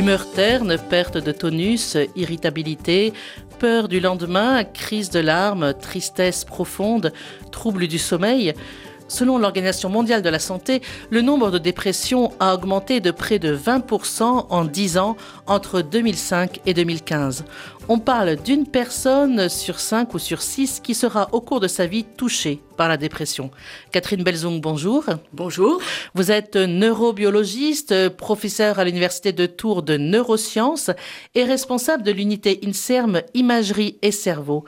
Humeur terne, perte de tonus, irritabilité, peur du lendemain, crise de larmes, tristesse profonde, troubles du sommeil. Selon l'Organisation mondiale de la santé, le nombre de dépressions a augmenté de près de 20% en 10 ans entre 2005 et 2015. On parle d'une personne sur 5 ou sur 6 qui sera au cours de sa vie touchée par la dépression. Catherine Belzung, bonjour. Bonjour. Vous êtes neurobiologiste, professeur à l'Université de Tours de neurosciences et responsable de l'unité INSERM Imagerie et Cerveau,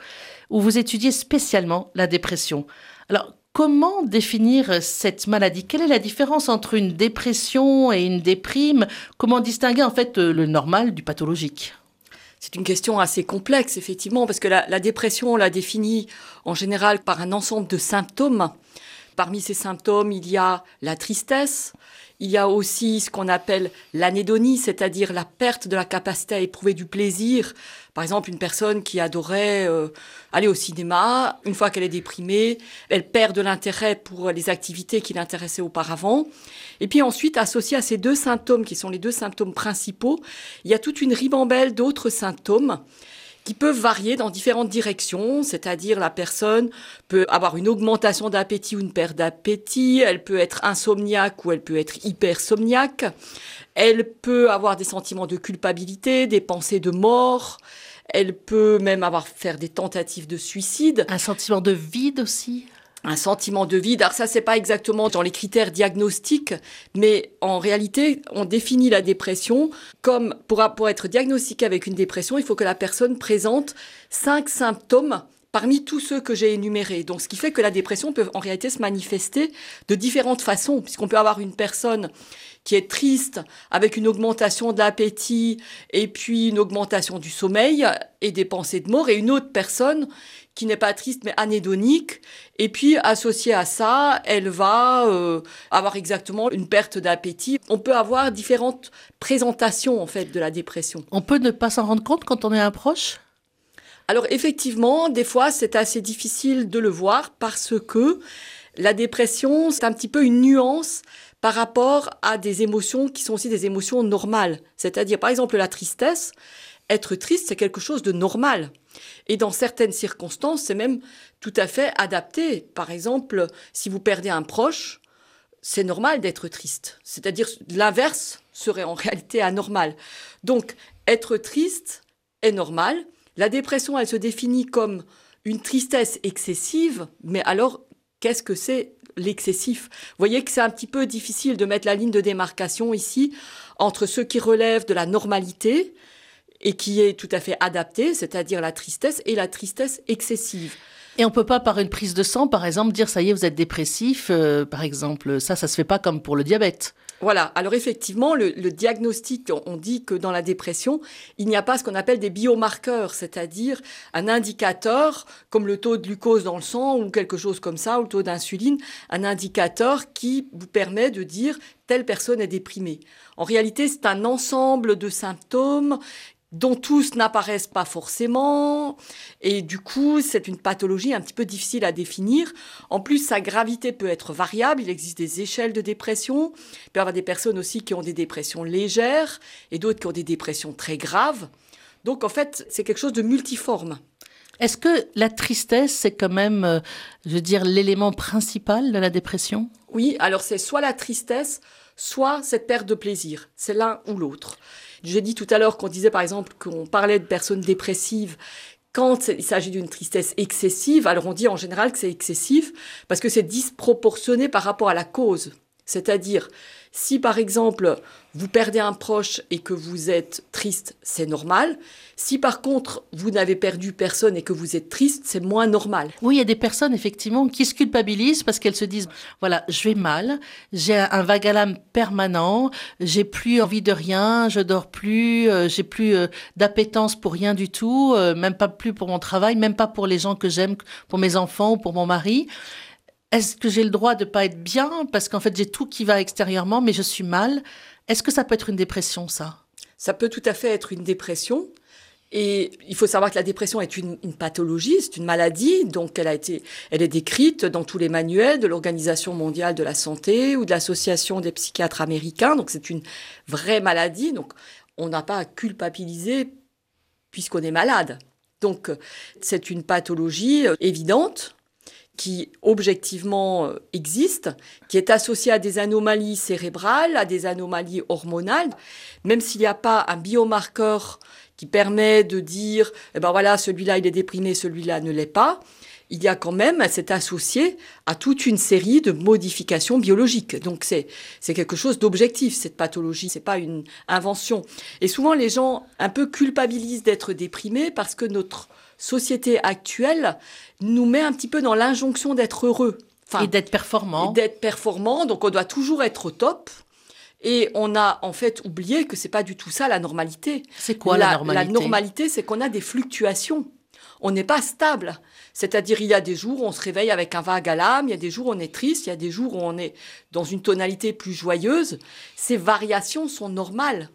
où vous étudiez spécialement la dépression. Alors, Comment définir cette maladie? Quelle est la différence entre une dépression et une déprime? Comment distinguer en fait le normal du pathologique? C'est une question assez complexe, effectivement, parce que la, la, dépression, on la définit en général par un ensemble de symptômes. Parmi ces symptômes, il y a la tristesse, il y a aussi ce qu'on appelle l'anédonie, c'est-à-dire la perte de la capacité à éprouver du plaisir. Par exemple, une personne qui adorait euh, aller au cinéma, une fois qu'elle est déprimée, elle perd de l'intérêt pour les activités qui l'intéressaient auparavant. Et puis ensuite, associé à ces deux symptômes, qui sont les deux symptômes principaux, il y a toute une ribambelle d'autres symptômes qui peuvent varier dans différentes directions, c'est-à-dire la personne peut avoir une augmentation d'appétit ou une perte d'appétit, elle peut être insomniaque ou elle peut être hypersomniaque, elle peut avoir des sentiments de culpabilité, des pensées de mort, elle peut même avoir faire des tentatives de suicide. Un sentiment de vide aussi? Un sentiment de vide. Alors ça, c'est pas exactement dans les critères diagnostiques, mais en réalité, on définit la dépression comme pour, pour être diagnostiqué avec une dépression, il faut que la personne présente cinq symptômes parmi tous ceux que j'ai énumérés. Donc, ce qui fait que la dépression peut en réalité se manifester de différentes façons, puisqu'on peut avoir une personne qui est triste avec une augmentation de l'appétit et puis une augmentation du sommeil et des pensées de mort, et une autre personne qui n'est pas triste mais anédonique. Et puis associée à ça, elle va euh, avoir exactement une perte d'appétit. On peut avoir différentes présentations en fait de la dépression. On peut ne pas s'en rendre compte quand on est un proche? Alors effectivement, des fois c'est assez difficile de le voir parce que la dépression, c'est un petit peu une nuance par rapport à des émotions qui sont aussi des émotions normales. C'est-à-dire par exemple la tristesse, être triste c'est quelque chose de normal. Et dans certaines circonstances, c'est même tout à fait adapté. Par exemple, si vous perdez un proche, c'est normal d'être triste. C'est-à-dire l'inverse serait en réalité anormal. Donc, être triste est normal. La dépression, elle se définit comme une tristesse excessive, mais alors qu'est-ce que c'est l'excessif Vous voyez que c'est un petit peu difficile de mettre la ligne de démarcation ici entre ce qui relève de la normalité, et qui est tout à fait adapté, c'est-à-dire la tristesse et la tristesse excessive. Et on peut pas, par une prise de sang, par exemple, dire ça y est, vous êtes dépressif, euh, par exemple. Ça, ça se fait pas comme pour le diabète. Voilà. Alors effectivement, le, diagnostic, on dit que dans la dépression, il n'y a pas ce qu'on appelle des biomarqueurs, c'est-à-dire un indicateur comme le taux de glucose dans le sang ou quelque chose comme ça, ou le taux d'insuline, un indicateur qui vous permet de dire telle personne est déprimée. En réalité, c'est un ensemble de symptômes dont tous n'apparaissent pas forcément. Et du coup, c'est une pathologie un petit peu difficile à définir. En plus, sa gravité peut être variable. Il existe des échelles de dépression. Il peut y avoir des personnes aussi qui ont des dépressions légères et d'autres qui ont des dépressions très graves. Donc, en fait, c'est quelque chose de multiforme. Est-ce que la tristesse, c'est quand même, euh, je veux dire, l'élément principal de la dépression? Oui, alors c'est soit la tristesse, soit cette perte de plaisir. C'est l'un ou l'autre. J'ai dit tout à l'heure qu'on disait par exemple qu'on parlait de personnes dépressives quand il s'agit d'une tristesse excessive, alors on dit en général que c'est excessif parce que c'est disproportionné par rapport à la cause. C'est-à-dire, si par exemple vous perdez un proche et que vous êtes triste, c'est normal. Si par contre vous n'avez perdu personne et que vous êtes triste, c'est moins normal. Oui, il y a des personnes effectivement qui se culpabilisent parce qu'elles se disent voilà, je vais mal, j'ai un vague à l'âme permanent, j'ai plus envie de rien, je dors plus, euh, j'ai plus euh, d'appétence pour rien du tout, euh, même pas plus pour mon travail, même pas pour les gens que j'aime, pour mes enfants ou pour mon mari. Est-ce que j'ai le droit de pas être bien? Parce qu'en fait j'ai tout qui va extérieurement mais je suis mal Est-ce que ça peut être une dépression ça? Ça peut tout à fait être une dépression. Et il faut savoir que la dépression est une, pathologie, c'est une maladie, donc elle a été, elle est décrite dans tous les manuels de l'Organisation mondiale de la santé ou de l'Association des psychiatres américains. Donc c'est une vraie maladie. Donc on n'a pas à culpabiliser puisqu'on est malade. Donc c'est une pathologie euh, évidente qui objectivement euh, existe, qui est associée à des anomalies cérébrales, à des anomalies hormonales, même s'il n'y a pas un biomarqueur qui permet de dire, eh ben voilà, celui-là il est déprimé, celui-là ne l'est pas il y a quand même, c'est associé à toute une série de modifications biologiques. Donc c'est c'est quelque chose d'objectif cette pathologie, c'est pas une invention. Et souvent les gens un peu culpabilisent d'être déprimés parce que notre société actuelle nous met un petit peu dans l'injonction d'être heureux. et d'être performant. D'être performant, donc on doit toujours être au top. Et on a en fait oublié que c'est pas du tout ça la normalité. C'est quoi la normalité La normalité, c'est qu'on a des fluctuations. On n'est pas stable. C'est-à-dire, il y a des jours où on se réveille avec un vague à l'âme, il y a des jours où on est triste, il y a des jours où on est dans une tonalité plus joyeuse. Ces variations sont normales.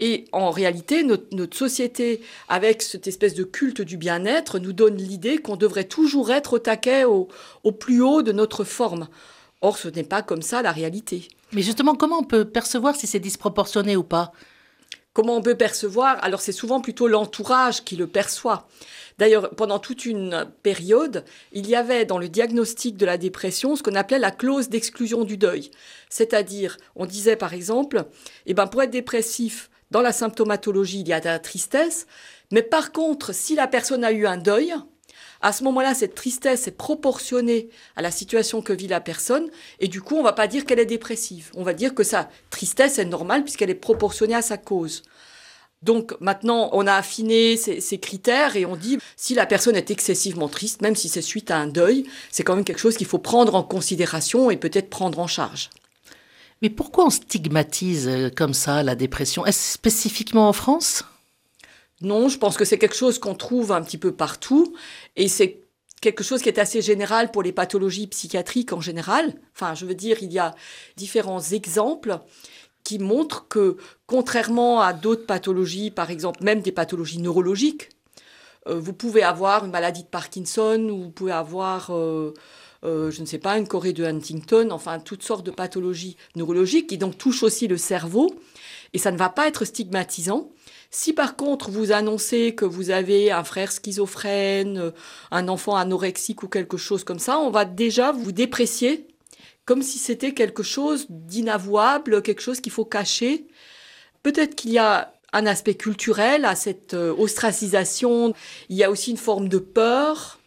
Et en réalité, notre, société, avec cette espèce de culte du bien-être, nous donne l'idée qu'on devrait toujours être au taquet, au, au plus haut de notre forme. Or, ce n'est pas comme ça la réalité. Mais justement, comment on peut percevoir si c'est disproportionné ou pas? Comment on peut percevoir? Alors, c'est souvent plutôt l'entourage qui le perçoit. D'ailleurs, pendant toute une période, il y avait dans le diagnostic de la dépression ce qu'on appelait la clause d'exclusion du deuil. C'est-à-dire, on disait par exemple, eh ben, pour être dépressif, dans la symptomatologie, il y a de la tristesse, mais par contre, si la personne a eu un deuil, à ce moment-là, cette tristesse est proportionnée à la situation que vit la personne, et du coup, on ne va pas dire qu'elle est dépressive. On va dire que sa tristesse est normale puisqu'elle est proportionnée à sa cause. Donc maintenant, on a affiné ces, critères et on dit si la personne est excessivement triste, même si c'est suite à un deuil, c'est quand même quelque chose qu'il faut prendre en considération et peut-être prendre en charge. Mais pourquoi on stigmatise euh, comme ça la dépression? Est-ce spécifiquement en France? Non, je pense que c'est quelque chose qu'on trouve un petit peu partout et c'est quelque chose qui est assez général pour les pathologies psychiatriques en général. Enfin, je veux dire, il y a différents exemples qui montrent que, contrairement à d'autres pathologies, par exemple même des pathologies neurologiques, euh, vous pouvez avoir une maladie de Parkinson ou vous pouvez avoir, euh, euh, je ne sais pas, une chorée de Huntington, enfin toutes sortes de pathologies neurologiques qui donc touchent aussi le cerveau. Et ça ne va pas être stigmatisant. Si par contre vous annoncez que vous avez un frère schizophrène, un enfant anorexique ou quelque chose comme ça, on va déjà vous déprécier comme si c'était quelque chose d'inavouable, quelque chose qu'il faut cacher. Peut-être qu'il y a un aspect culturel à cette euh, ostracisation. Il y a aussi une forme de peur.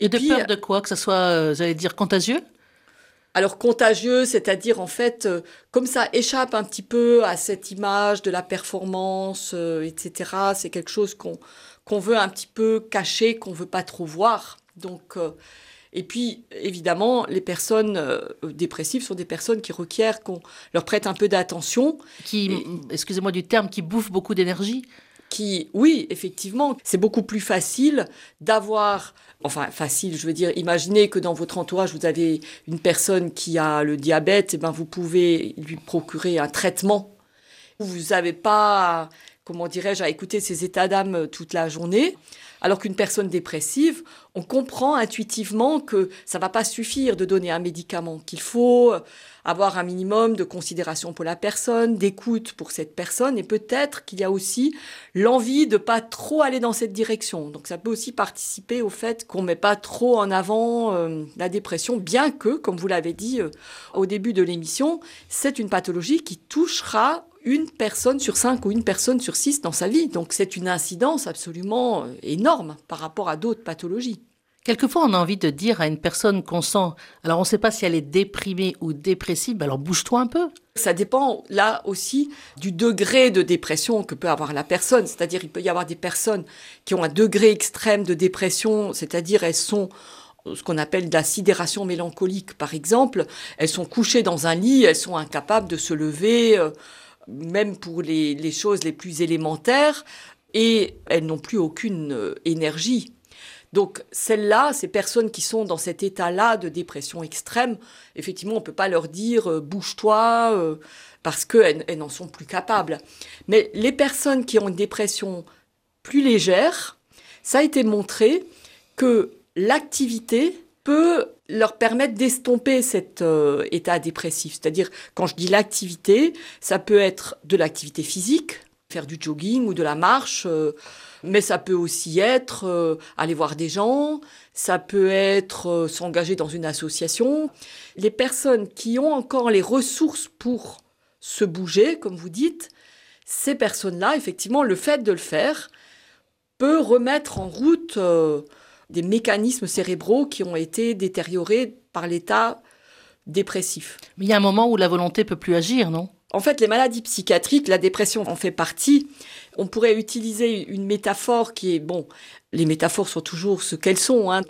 Et, de peur de quoi Que ce soit, euh, j'allais dire, contagieux? Alors contagieux, c'est-à-dire en fait, euh, comme ça échappe un petit peu à cette image de la performance, etc. C'est quelque chose qu'on qu'on veut un petit peu cacher, qu'on veut pas trop voir. Donc et puis, évidemment, les personnes euh, dépressives sont des personnes qui requièrent qu'on leur prête un peu d'attention. Qui, excusez-moi du terme, qui bouffent beaucoup d'énergie oui, effectivement, c'est beaucoup plus facile d'avoir, enfin facile, je veux dire, imaginez que dans votre entourage, vous avez une personne qui a le diabète, et eh ben vous pouvez lui procurer un traitement. Vous n'avez pas, comment dirais-je, à écouter ses états d'âme toute la journée. Alors qu'une personne dépressive, on comprend intuitivement que ça va pas suffire de donner un médicament, qu'il faut avoir un minimum de considération pour la personne, d'écoute pour cette personne, et peut-être qu'il y a aussi l'envie de pas trop aller dans cette direction. Donc ça peut aussi participer au fait qu'on met pas trop en avant euh, la dépression, bien que, comme vous l'avez dit euh, au début de l'émission, c'est une pathologie qui touchera une personne sur cinq ou une personne sur six dans sa vie. Donc c'est une incidence absolument euh, énorme par rapport à d'autres pathologies. Quelquefois, on a envie de dire à une personne qu'on sent, alors on ne sait pas si elle est déprimée ou dépressive, alors bouge-toi un peu. Ça dépend là aussi du degré de dépression que peut avoir la personne. C'est-à-dire, il peut y avoir des personnes qui ont un degré extrême de dépression, c'est-à-dire elles sont ce qu'on appelle de la sidération mélancolique, par exemple. Elles sont couchées dans un lit, elles sont incapables de se lever. Euh, même pour les, choses les plus élémentaires, et elles n'ont plus aucune euh, énergie. Donc celles-là, ces personnes qui sont dans cet état-là de dépression extrême, effectivement, on ne peut pas leur dire euh, bouge-toi euh, parce qu'elles elles n'en sont plus capables. Mais les personnes qui ont une dépression plus légère, ça a été montré que l'activité peut leur permettre d'estomper cet euh, état dépressif. C'est-à-dire, quand je dis l'activité, ça peut être de l'activité physique, faire du jogging ou de la marche. Euh, mais ça peut aussi être euh, aller voir des gens, ça peut être s'engager dans une association. Les personnes qui ont encore les ressources pour se bouger, comme vous dites, ces personnes-là, effectivement, le fait de le faire peut remettre en route des mécanismes cérébraux qui ont été détériorés par l'état dépressif. Mais il y a un moment où la volonté peut plus agir, non? En fait, les maladies psychiatriques, la dépression en fait partie. On pourrait utiliser une métaphore qui est, bon, les métaphores sont toujours ce qu'elles sont. Hein.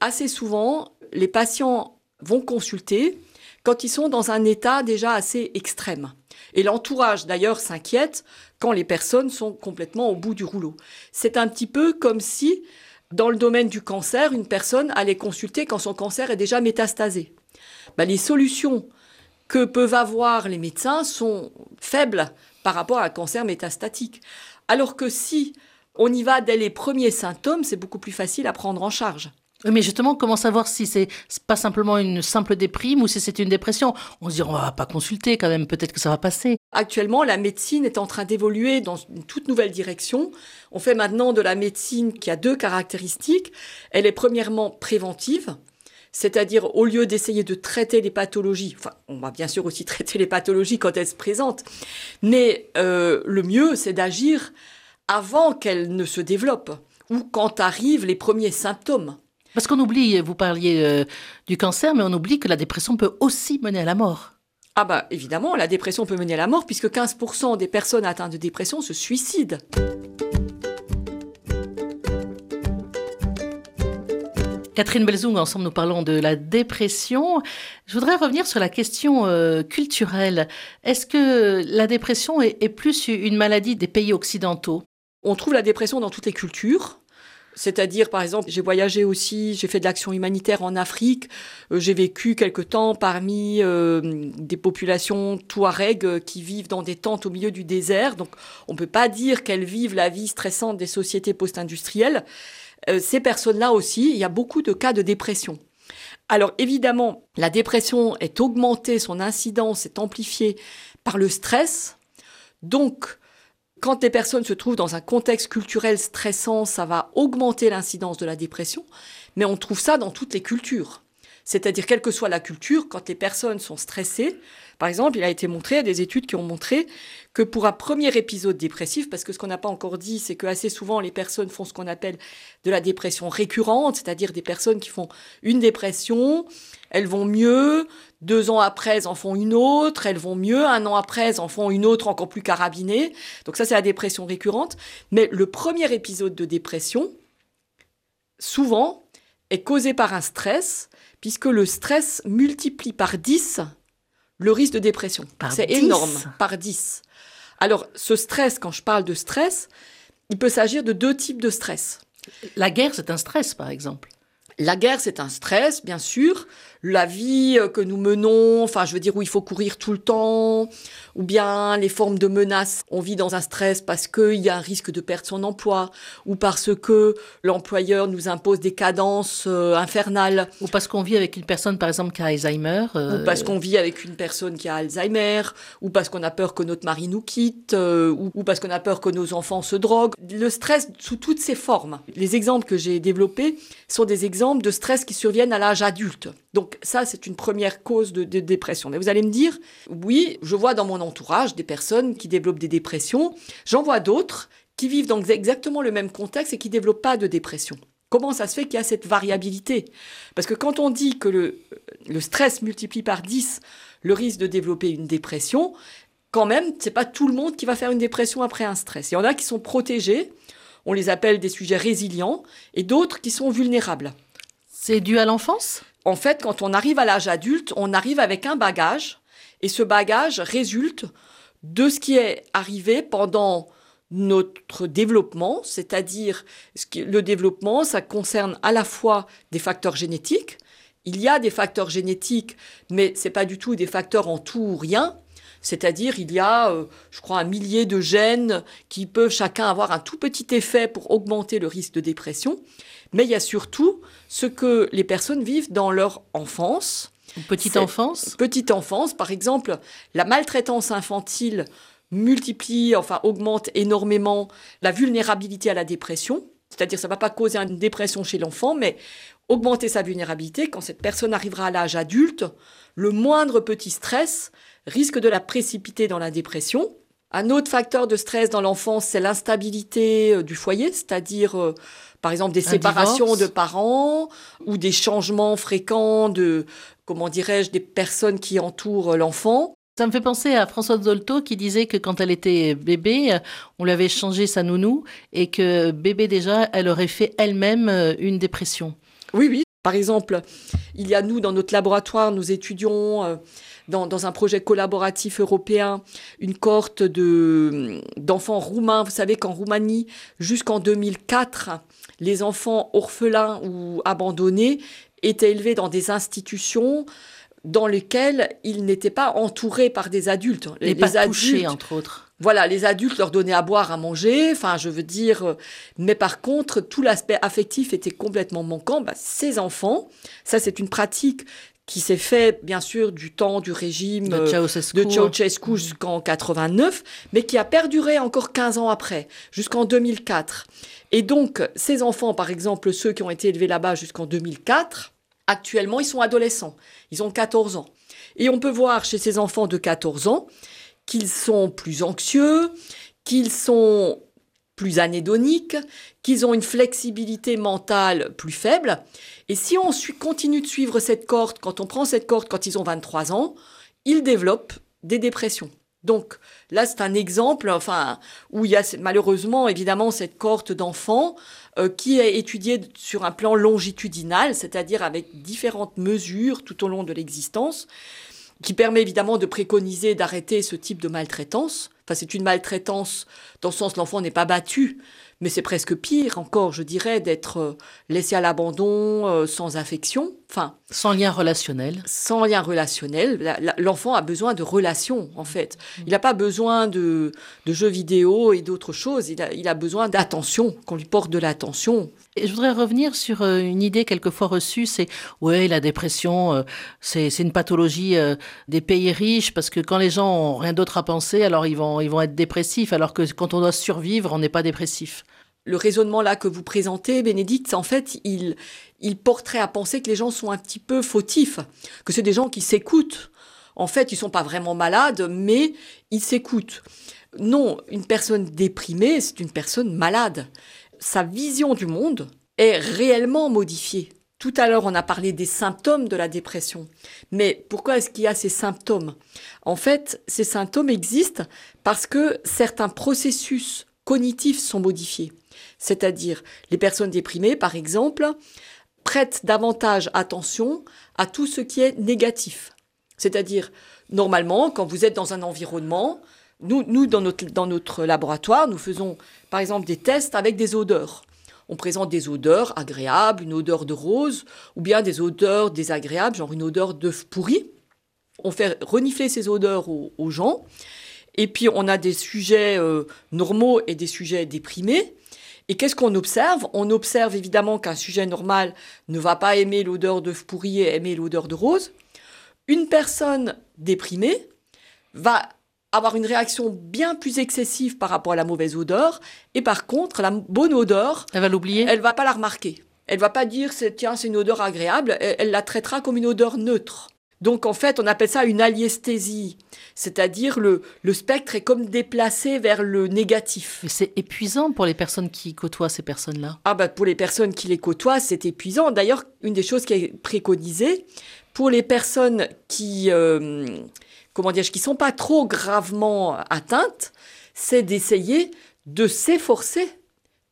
Assez souvent, les patients vont consulter quand ils sont dans un état déjà assez extrême. Et l'entourage, d'ailleurs, s'inquiète quand les personnes sont complètement au bout du rouleau. C'est un petit peu comme si, dans le domaine du cancer, une personne allait consulter quand son cancer est déjà métastasé. Bah, les solutions que peuvent avoir les médecins sont faibles par rapport à un cancer métastatique. Alors que si on y va dès les premiers symptômes, c'est beaucoup plus facile à prendre en charge. Mais justement, comment savoir si c'est pas simplement une simple déprime ou si c'est une dépression? On se dit, on va pas consulter quand même, peut-être que ça va passer. Actuellement, la médecine est en train d'évoluer dans une toute nouvelle direction. On fait maintenant de la médecine qui a deux caractéristiques. Elle est premièrement préventive, c'est-à-dire, au lieu d'essayer de traiter les pathologies, enfin, on va bien sûr aussi traiter les pathologies quand elles se présentent, mais euh, le mieux, c'est d'agir avant qu'elles ne se développent ou quand arrivent les premiers symptômes. Parce qu'on oublie, vous parliez euh, du cancer, mais on oublie que la dépression peut aussi mener à la mort. Ah bah évidemment, la dépression peut mener à la mort puisque 15% des personnes atteintes de dépression se suicident. Catherine Belzung, ensemble nous parlons de la dépression. Je voudrais revenir sur la question euh, culturelle. Est-ce que la dépression est, plus une maladie des pays occidentaux? On trouve la dépression dans toutes les cultures. C'est-à-dire, par exemple, j'ai voyagé aussi, j'ai fait de l'action humanitaire en Afrique, euh, j'ai vécu quelque temps parmi euh, des populations touareg qui vivent dans des tentes au milieu du désert. Donc, on ne peut pas dire qu'elles vivent la vie stressante des sociétés post-industrielles. Euh, ces personnes-là aussi, il y a beaucoup de cas de dépression. Alors évidemment, la dépression est augmentée, son incidence est amplifiée par le stress. Donc, quand les personnes se trouvent dans un contexte culturel stressant, ça va augmenter l'incidence de la dépression, mais on trouve ça dans toutes les cultures. C'est-à-dire, quelle que soit la culture, quand les personnes sont stressées, par exemple, il a été montré, il y a des études qui ont montré que pour un premier épisode dépressif, parce que ce qu'on n'a pas encore dit, c'est que assez souvent les personnes font ce qu'on appelle de la dépression récurrente, c'est-à-dire des personnes qui font une dépression, elles vont mieux, deux ans après, elles en font une autre, elles vont mieux, un an après, elles en font une autre encore plus carabinée. Donc ça, c'est la dépression récurrente. Mais le premier épisode de dépression, souvent, est causé par un stress, puisque le stress multiplie par 10 le risque de dépression. C'est énorme, par 10. Alors, ce stress, quand je parle de stress, il peut s'agir de deux types de stress. La guerre, c'est un stress, par exemple. La guerre, c'est un stress, bien sûr. La vie euh, que nous menons, enfin, je veux dire, où il faut courir tout le temps, ou bien les formes de menaces. On vit dans un stress parce qu'il y a un risque de perdre son emploi, ou parce que l'employeur nous impose des cadences euh, infernales. Ou parce qu'on vit avec une personne, par exemple, qui a Alzheimer. Euh, ou parce qu'on vit avec une personne qui a Alzheimer, ou parce qu'on a peur que notre mari nous quitte, ou, ou parce qu'on a peur que nos enfants se droguent. Le stress sous toutes ses formes. Les exemples que j'ai développés sont des exemples de stress qui surviennent à l'âge adulte. Donc ça, c'est une première cause de, dépression. Mais vous allez me dire, oui, je vois dans mon entourage des personnes qui développent des dépressions. J'en vois d'autres qui vivent dans exactement le même contexte et qui ne développent pas de dépression. Comment ça se fait qu'il y a cette variabilité? Parce que quand on dit que le, le, stress multiplie par 10 le risque de développer une dépression, quand même, c'est pas tout le monde qui va faire une dépression après un stress. Il y en a qui sont protégés, on les appelle des sujets résilients, et d'autres qui sont vulnérables. C'est dû à l'enfance? En fait, quand on arrive à l'âge adulte, on arrive avec un bagage, et ce bagage résulte de ce qui est arrivé pendant notre développement, c'est-à-dire le développement, ça concerne à la fois des facteurs génétiques. Il y a des facteurs génétiques, mais c'est pas du tout des facteurs en tout ou rien. C'est-à-dire, il y a, euh, je crois, un millier de gènes qui peuvent chacun avoir un tout petit effet pour augmenter le risque de dépression. Mais il y a surtout ce que les personnes vivent dans leur enfance. Petite enfance? Petite enfance, par exemple, la maltraitance infantile multiplie, enfin augmente énormément la vulnérabilité à la dépression. C'est-à-dire ça ne va pas causer une dépression chez l'enfant, mais augmenter sa vulnérabilité quand cette personne arrivera à l'âge adulte, le moindre petit stress risque de la précipiter dans la dépression. Un autre facteur de stress dans l'enfance, c'est l'instabilité euh, du foyer, c'est-à-dire euh, par exemple des séparations de parents ou des changements fréquents de, comment dirais-je, des personnes qui entourent l'enfant. Ça me fait penser à Françoise Dolto qui disait que quand elle était bébé, on lui avait changé sa nounou et que bébé déjà, elle aurait fait elle-même euh, une dépression. Oui, oui. Par exemple, il y a nous, dans notre laboratoire, nous étudions euh, dans, un projet collaboratif européen une cohorte de, d'enfants roumains. Vous savez qu'en Roumanie, jusqu'en 2004, les enfants orphelins ou abandonnés étaient élevés dans des institutions dans lesquelles ils n'étaient pas entourés par des adultes. Les, pas adultes, entre autres. Voilà, les adultes leur donnaient à boire, à manger, enfin, je veux dire, euh, mais par contre, tout l'aspect affectif était complètement manquant. Bah, ces enfants, ça c'est une pratique qui s'est fait bien sûr du temps du régime de euh, Ceausescu, mmh. jusqu'en 89, mais qui a perduré encore 15 ans après, jusqu'en 2004. Et donc, ces enfants, par exemple, ceux qui ont été élevés là-bas jusqu'en 2004, actuellement, ils sont adolescents. Ils ont 14 ans. Et on peut voir chez ces enfants de 14 ans qu'ils sont plus anxieux, qu'ils sont plus anédoniques, qu'ils ont une flexibilité mentale plus faible. Et si on continue de suivre cette corde, quand on prend cette corde quand ils ont 23 ans, ils développent des dépressions. Donc là, c'est un exemple, enfin, où il y a malheureusement évidemment cette cohorte d'enfants euh, qui est étudiée sur un plan longitudinal, c'est-à-dire avec différentes mesures tout au long de l'existence, qui permet évidemment de préconiser d'arrêter ce type de maltraitance. Enfin, c'est une maltraitance dans le sens l'enfant n'est pas battu, mais c'est presque pire encore, je dirais, d'être euh, laissé à l'abandon, euh, sans affection, enfin... Sans lien relationnel. Sans lien relationnel. L'enfant a besoin de relations, en fait. Mm. Il n'a pas besoin de, jeux vidéo et d'autres choses. Il a, il a besoin d'attention, qu'on lui porte de l'attention. Et je voudrais revenir sur euh, une idée quelquefois reçue, c'est ouais la dépression, c'est une pathologie des pays riches parce que quand les gens ont rien d'autre à penser, alors ils vont ils vont être dépressifs, alors que quand on doit survivre, on n'est pas dépressif le raisonnement là que vous présentez, Bénédicte, en fait, il, il porterait à penser que les gens sont un petit peu fautifs, que c'est des gens qui s'écoutent. En fait, ils sont pas vraiment malades, mais ils s'écoutent. Non, une personne déprimée, c'est une personne malade. Sa vision du monde est réellement modifiée. Tout à l'heure, on a parlé des symptômes de la dépression. Mais pourquoi est-ce qu'il y a ces symptômes? En fait, ces symptômes existent parce que certains processus cognitifs sont modifiés. C'est-à-dire, les personnes déprimées, par exemple, prêtent davantage attention à tout ce qui est négatif. C'est-à-dire, normalement, quand vous êtes dans un environnement, nous, nous dans, notre, dans notre laboratoire, nous faisons par exemple des tests avec des odeurs. On présente des odeurs agréables, une odeur de rose, ou bien des odeurs désagréables, genre une odeur d'œuf pourri. On fait renifler ces odeurs aux, gens. Et puis on a des sujets euh, normaux et des sujets déprimés. Et qu'est-ce qu'on observe? On observe évidemment qu'un sujet normal ne va pas aimer l'odeur de pourri et aimer l'odeur de rose. Une personne déprimée va avoir une réaction bien plus excessive par rapport à la mauvaise odeur. Et par contre, la bonne odeur, elle va l'oublier? Elle va pas la remarquer. Elle va pas dire tiens c'est une odeur agréable. elle la traitera comme une odeur neutre. Donc en fait, on appelle ça une aliesthésie, c'est-à-dire le, le spectre est comme déplacé vers le négatif. C'est épuisant pour les personnes qui côtoient ces personnes-là. Ah bah pour les personnes qui les côtoient, c'est épuisant. D'ailleurs, une des choses qui est préconisée pour les personnes qui euh, comment dire, qui sont pas trop gravement atteintes, c'est d'essayer de s'efforcer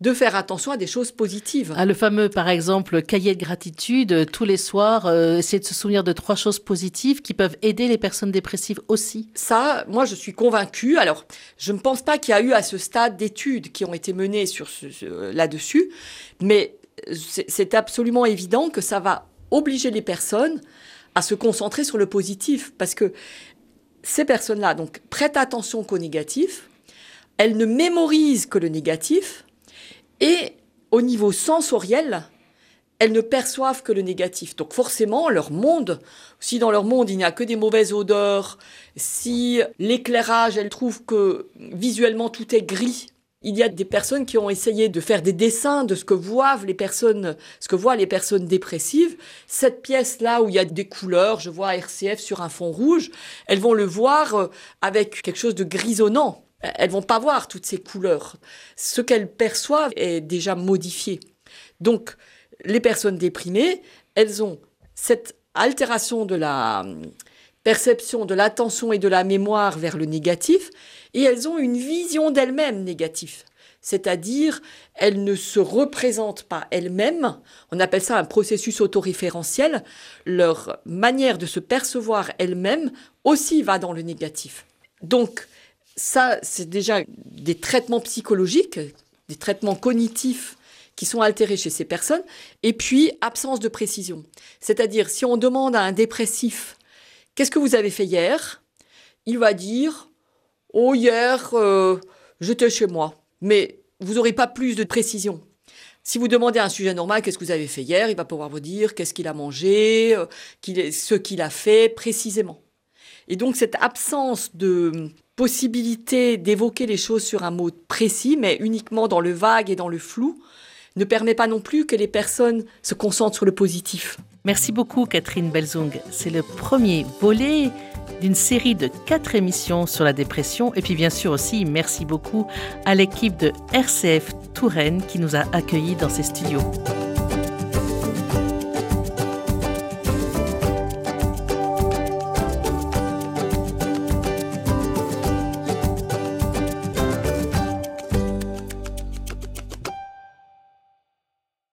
de faire attention à des choses positives. Ah, le fameux, par exemple, cahier de gratitude, tous les soirs, euh, essayer de se souvenir de trois choses positives qui peuvent aider les personnes dépressives aussi. Ça, moi, je suis convaincue. Alors, je ne pense pas qu'il y a eu à ce stade d'études qui ont été menées sur ce, là-dessus, mais c'est absolument évident que ça va obliger les personnes à se concentrer sur le positif, parce que ces personnes-là, donc, prêtent attention qu'au négatif, elles ne mémorisent que le négatif, et au niveau sensoriel, elles ne perçoivent que le négatif. Donc forcément, leur monde, si dans leur monde il n'y a que des mauvaises odeurs, si l'éclairage, elles trouvent que visuellement tout est gris, il y a des personnes qui ont essayé de faire des dessins de ce que voient les personnes, ce que voient les personnes dépressives. Cette pièce-là où il y a des couleurs, je vois RCF sur un fond rouge, elles vont le voir euh, avec quelque chose de grisonnant. Elles vont pas voir toutes ces couleurs. Ce qu'elles perçoivent est déjà modifié. Donc, les personnes déprimées, elles ont cette altération de la hum, perception de l'attention et de la mémoire vers le négatif, et elles ont une vision d'elles-mêmes négative. C'est-à-dire, elles ne se représentent pas elles-mêmes. On appelle ça un processus autoréférentiel. Leur manière de se percevoir elles-mêmes aussi va dans le négatif. Donc, ça, c'est déjà des traitements psychologiques, des traitements cognitifs qui sont altérés chez ces personnes, et puis absence de précision. C'est-à-dire, si on demande à un dépressif, qu'est-ce que vous avez fait hier? Il va dire, oh hier, euh, j'étais chez moi. Mais vous n'aurez pas plus de précision. Si vous demandez à un sujet normal qu'est-ce que vous avez fait hier, il va pouvoir vous dire qu'est-ce qu'il a mangé, euh, ce qu'il a fait précisément. Et donc cette absence de possibilité d'évoquer les choses sur un mot précis, mais uniquement dans le vague et dans le flou, ne permet pas non plus que les personnes se concentrent sur le positif. Merci beaucoup Catherine Belzung. C'est le premier volet d'une série de quatre émissions sur la dépression. Et puis bien sûr aussi, merci beaucoup à l'équipe de RCF Touraine qui nous a accueillis dans ses studios.